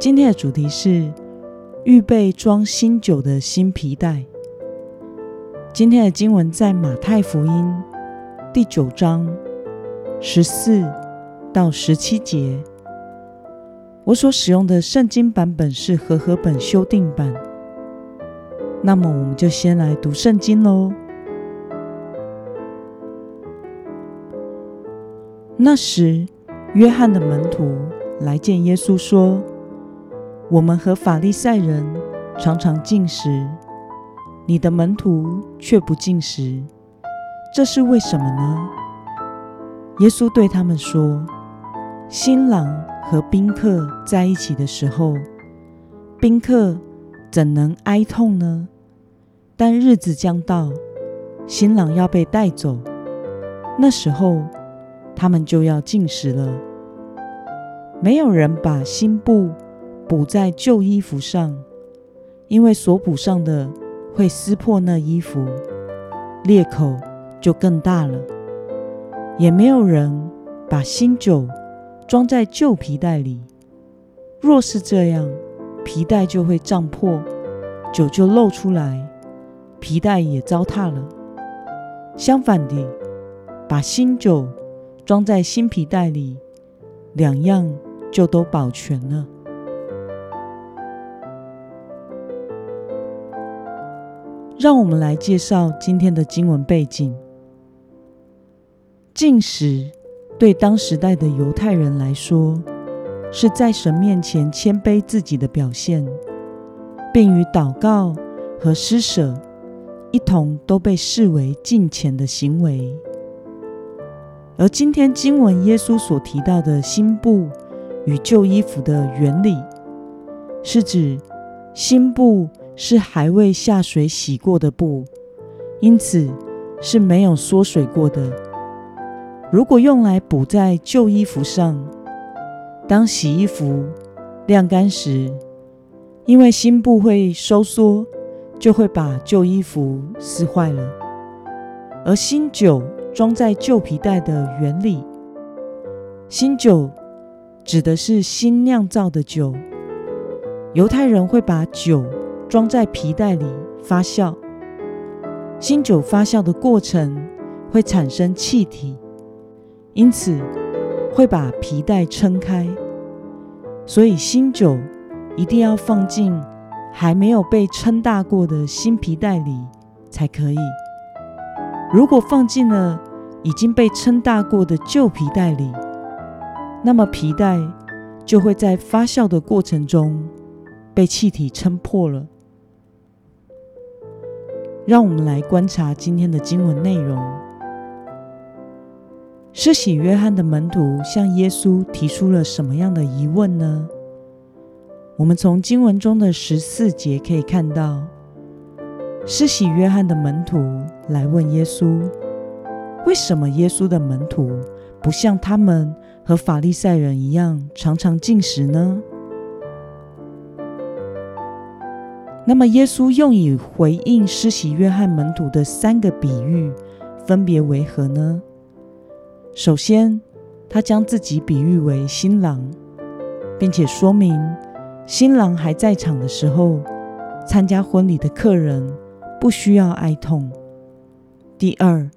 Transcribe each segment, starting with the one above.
今天的主题是预备装新酒的新皮带。今天的经文在马太福音第九章十四到十七节。我所使用的圣经版本是和合本修订版。那么，我们就先来读圣经喽。那时，约翰的门徒来见耶稣，说。我们和法利赛人常常进食，你的门徒却不进食，这是为什么呢？耶稣对他们说：“新郎和宾客在一起的时候，宾客怎能哀痛呢？但日子将到，新郎要被带走，那时候他们就要进食了。没有人把新布。”补在旧衣服上，因为所补上的会撕破那衣服，裂口就更大了。也没有人把新酒装在旧皮袋里，若是这样，皮袋就会胀破，酒就漏出来，皮袋也糟蹋了。相反的，把新酒装在新皮袋里，两样就都保全了。让我们来介绍今天的经文背景。进食对当时代的犹太人来说，是在神面前谦卑自己的表现，并与祷告和施舍一同都被视为敬虔的行为。而今天经文耶稣所提到的新布与旧衣服的原理，是指新布。是还未下水洗过的布，因此是没有缩水过的。如果用来补在旧衣服上，当洗衣服晾干时，因为新布会收缩，就会把旧衣服撕坏了。而新酒装在旧皮带的原理，新酒指的是新酿造的酒。犹太人会把酒。装在皮带里发酵，新酒发酵的过程会产生气体，因此会把皮带撑开。所以新酒一定要放进还没有被撑大过的新皮带里才可以。如果放进了已经被撑大过的旧皮带里，那么皮带就会在发酵的过程中被气体撑破了。让我们来观察今天的经文内容。施洗约翰的门徒向耶稣提出了什么样的疑问呢？我们从经文中的十四节可以看到，施洗约翰的门徒来问耶稣：为什么耶稣的门徒不像他们和法利赛人一样常常进食呢？那么，耶稣用以回应施洗约翰门徒的三个比喻，分别为何呢？首先，他将自己比喻为新郎，并且说明新郎还在场的时候，参加婚礼的客人不需要哀痛。第二，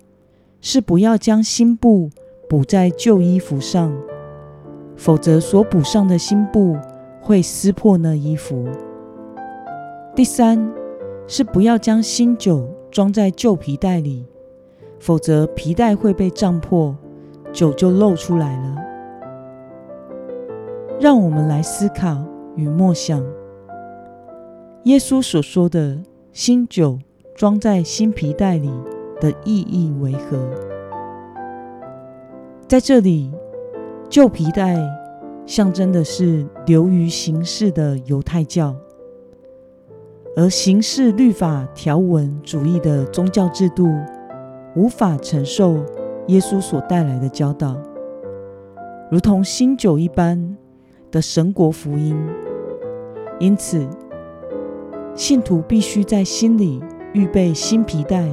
是不要将新布补在旧衣服上，否则所补上的新布会撕破那衣服。第三是不要将新酒装在旧皮袋里，否则皮带会被胀破，酒就漏出来了。让我们来思考与默想，耶稣所说的新酒装在新皮袋里的意义为何？在这里，旧皮带象征的是流于形式的犹太教，而形式律法条文主义的宗教制度无法承受耶稣所带来的教导，如同新酒一般的神国福音。因此，信徒必须在心里预备新皮带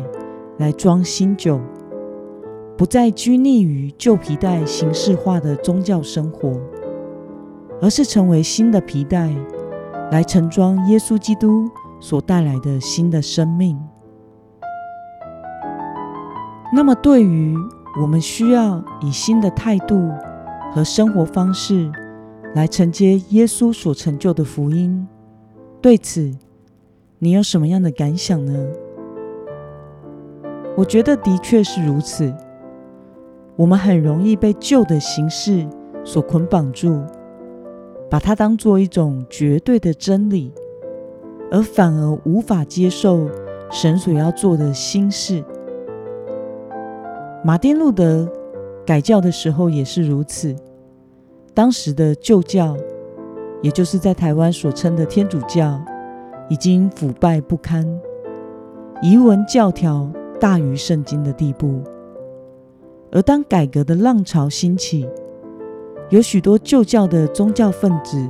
来装新酒。不再拘泥于旧皮带形式化的宗教生活，而是成为新的皮带，来盛装耶稣基督所带来的新的生命。那么，对于我们需要以新的态度和生活方式来承接耶稣所成就的福音，对此你有什么样的感想呢？我觉得的确是如此。我们很容易被旧的形式所捆绑住，把它当做一种绝对的真理，而反而无法接受神所要做的新事。马丁路德改教的时候也是如此。当时的旧教，也就是在台湾所称的天主教，已经腐败不堪，遗文教条大于圣经的地步。而当改革的浪潮兴起，有许多旧教的宗教分子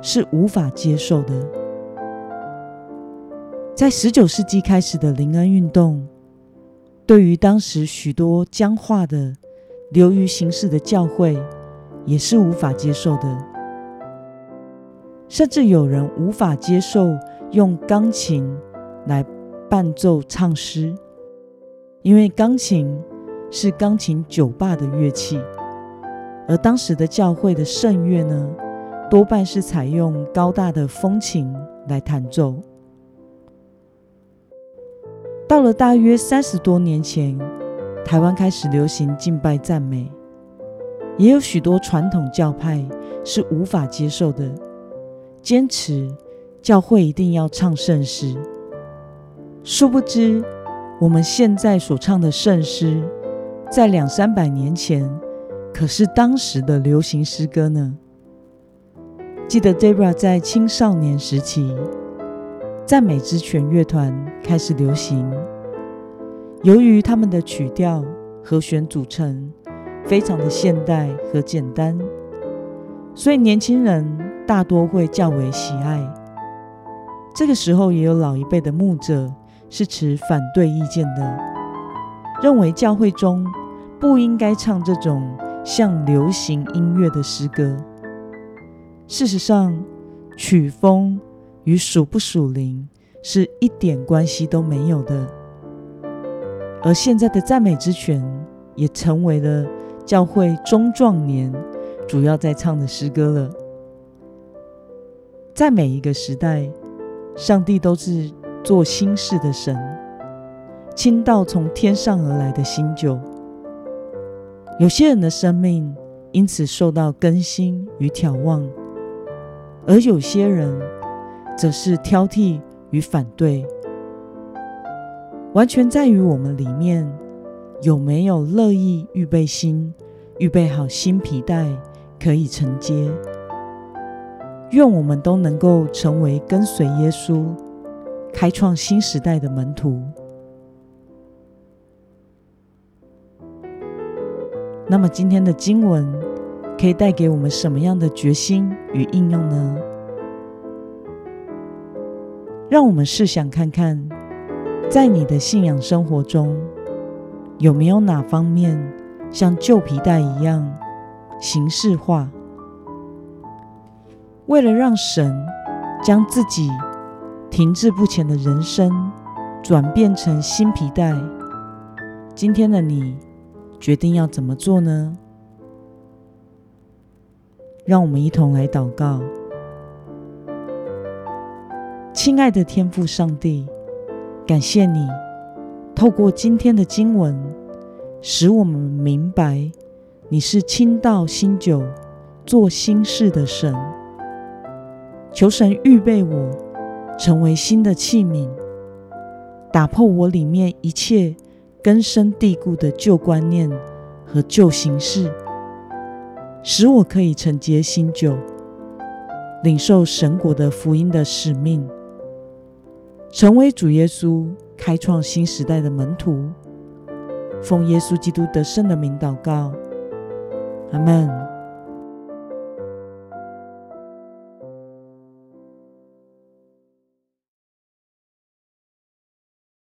是无法接受的。在十九世纪开始的灵恩运动，对于当时许多僵化的、流于形式的教会，也是无法接受的。甚至有人无法接受用钢琴来伴奏唱诗，因为钢琴。是钢琴酒吧的乐器，而当时的教会的圣乐呢，多半是采用高大的风琴来弹奏。到了大约三十多年前，台湾开始流行敬拜赞美，也有许多传统教派是无法接受的，坚持教会一定要唱圣诗。殊不知，我们现在所唱的圣诗。在两三百年前，可是当时的流行诗歌呢。记得 Debra 在青少年时期，赞美之泉乐团开始流行。由于他们的曲调、和弦组成非常的现代和简单，所以年轻人大多会较为喜爱。这个时候，也有老一辈的牧者是持反对意见的，认为教会中。不应该唱这种像流行音乐的诗歌。事实上，曲风与属不属灵是一点关系都没有的。而现在的赞美之泉也成为了教会中壮年主要在唱的诗歌了。在每一个时代，上帝都是做新事的神，倾倒从天上而来的新酒。有些人的生命因此受到更新与眺望，而有些人则是挑剔与反对。完全在于我们里面有没有乐意预备心，预备好新皮带可以承接。愿我们都能够成为跟随耶稣、开创新时代的门徒。那么今天的经文可以带给我们什么样的决心与应用呢？让我们试想看看，在你的信仰生活中，有没有哪方面像旧皮带一样形式化？为了让神将自己停滞不前的人生转变成新皮带，今天的你。决定要怎么做呢？让我们一同来祷告。亲爱的天父上帝，感谢你透过今天的经文，使我们明白你是倾倒新酒、做新事的神。求神预备我成为新的器皿，打破我里面一切。根深蒂固的旧观念和旧形式，使我可以承接新酒，领受神国的福音的使命，成为主耶稣开创新时代的门徒。奉耶稣基督得胜的名祷告，阿门。